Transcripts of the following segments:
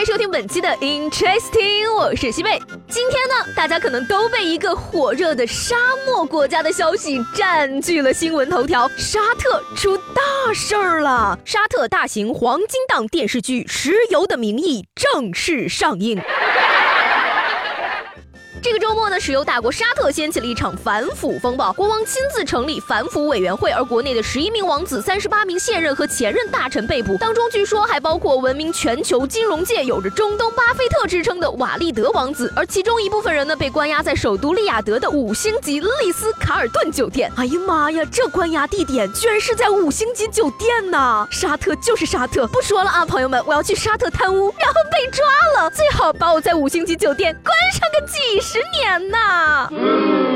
迎收听本期的 Interesting，我是西贝。今天呢，大家可能都被一个火热的沙漠国家的消息占据了新闻头条。沙特出大事儿了！沙特大型黄金档电视剧《石油的名义》正式上映。这个周末呢，石油大国沙特掀起了一场反腐风暴，国王亲自成立反腐委员会，而国内的十一名王子、三十八名现任和前任大臣被捕，当中据说还包括闻名全球金融界、有着中东巴菲特之称的瓦利德王子，而其中一部分人呢，被关押在首都利雅得的五星级丽思卡尔顿酒店。哎呀妈呀，这关押地点居然是在五星级酒店呢！沙特就是沙特，不说了啊，朋友们，我要去沙特贪污，然后被抓了，最好把我在五星级酒店关上个几十。十年呐！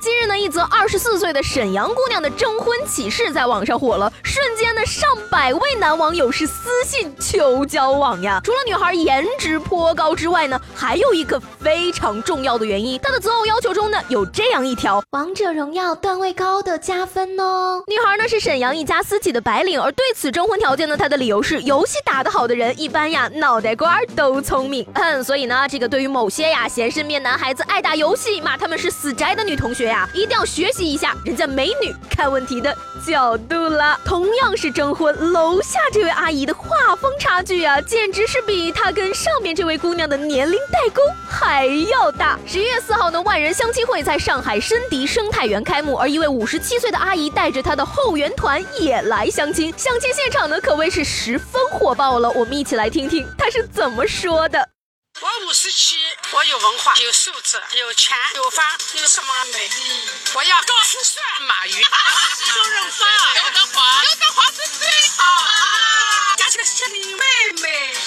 今日呢，一则二十四岁的沈阳姑娘的征婚启事在网上火了，瞬间呢，上百位男网友是私信求交往呀。除了女孩颜值颇高之外呢，还有一个非常重要的原因，她的择偶要求中呢有这样一条：王者荣耀段位高的加分哦。女孩呢是沈阳一家私企的白领，而对此征婚条件呢，她的理由是游戏打得好的人一般呀脑袋瓜都聪明。嗯，所以呢，这个对于某些呀嫌身边男孩子爱打游戏，骂他们是死宅的女同学。呀一定要学习一下人家美女看问题的角度了。同样是征婚，楼下这位阿姨的画风差距啊，简直是比她跟上面这位姑娘的年龄代沟还要大。十一月四号呢，万人相亲会在上海申迪生态园开幕，而一位五十七岁的阿姨带着她的后援团也来相亲。相亲现场呢，可谓是十分火爆了。我们一起来听听她是怎么说的。我五十七，我有文化，有素质，有钱，有房，有什么美丽？我要高富帅马云，周润发，刘德华，刘德华是最好，加起来是林妹妹。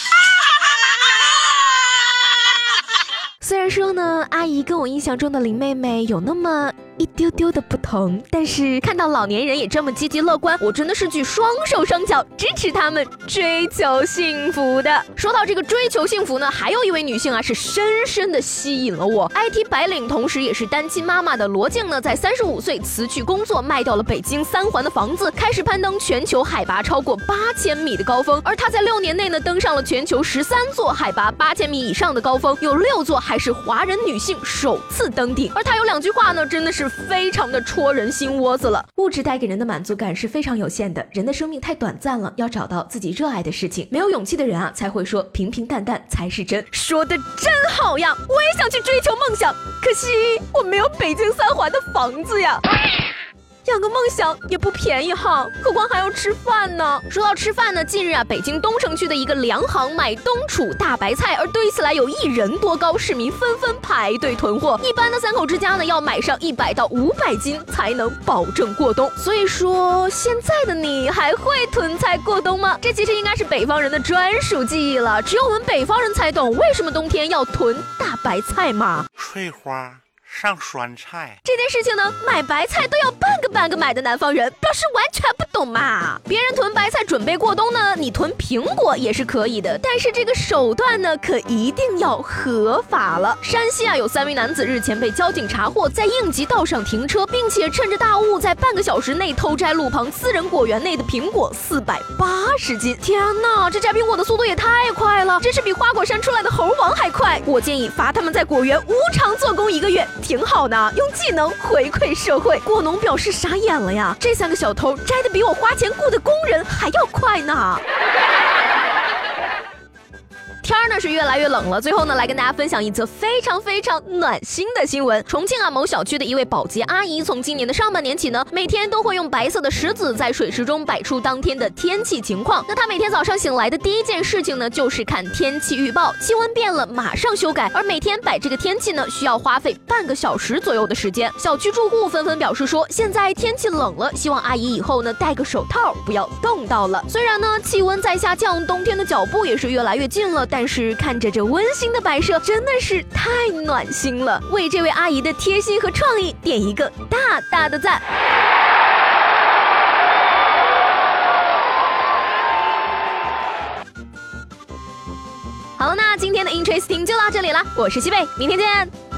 虽然说呢，阿姨跟我印象中的林妹妹有那么。一丢丢的不同，但是看到老年人也这么积极乐观，我真的是举双手双脚支持他们追求幸福的。说到这个追求幸福呢，还有一位女性啊，是深深的吸引了我。IT 白领，同时也是单亲妈妈的罗静呢，在三十五岁辞去工作，卖掉了北京三环的房子，开始攀登全球海拔超过八千米的高峰。而她在六年内呢，登上了全球十三座海拔八千米以上的高峰，有六座还是华人女性首次登顶。而她有两句话呢，真的是。非常的戳人心窝子了。物质带给人的满足感是非常有限的，人的生命太短暂了，要找到自己热爱的事情。没有勇气的人啊，才会说平平淡淡才是真。说的真好呀，我也想去追求梦想，可惜我没有北京三环的房子呀。养个梦想也不便宜哈，何况还要吃饭呢。说到吃饭呢，近日啊，北京东城区的一个粮行卖冬储大白菜，而堆起来有一人多高，市民纷纷排队囤货。一般的三口之家呢，要买上一百到五百斤才能保证过冬。所以说，现在的你还会囤菜过冬吗？这其实应该是北方人的专属记忆了，只有我们北方人才懂为什么冬天要囤大白菜嘛。翠花。上酸菜这件事情呢，买白菜都要半个半个买的南方人表示完全不懂嘛。别人囤白菜准备过冬呢，你囤苹果也是可以的，但是这个手段呢，可一定要合法了。山西啊，有三名男子日前被交警查获，在应急道上停车，并且趁着大雾，在半个小时内偷摘路旁私人果园内的苹果四百八十斤。天哪，这摘苹果的速度也太快了，真是比花果山出来的猴王还快。我建议罚他们在果园无偿做工一个月。挺好的，用技能回馈社会。果农表示傻眼了呀，这三个小偷摘的比我花钱雇的工人还要快呢。天儿呢是越来越冷了，最后呢来跟大家分享一则非常非常暖心的新闻。重庆啊某小区的一位保洁阿姨，从今年的上半年起呢，每天都会用白色的石子在水池中摆出当天的天气情况。那她每天早上醒来的第一件事情呢，就是看天气预报，气温变了马上修改。而每天摆这个天气呢，需要花费半个小时左右的时间。小区住户纷纷表示说，现在天气冷了，希望阿姨以后呢戴个手套，不要冻到了。虽然呢气温在下降，冬天的脚步也是越来越近了。但是看着这温馨的摆设真的是太暖心了。为这位阿姨的贴心和创意点一个大大的赞。好了那今天的 interesting 就到这里了我是西贝明天见。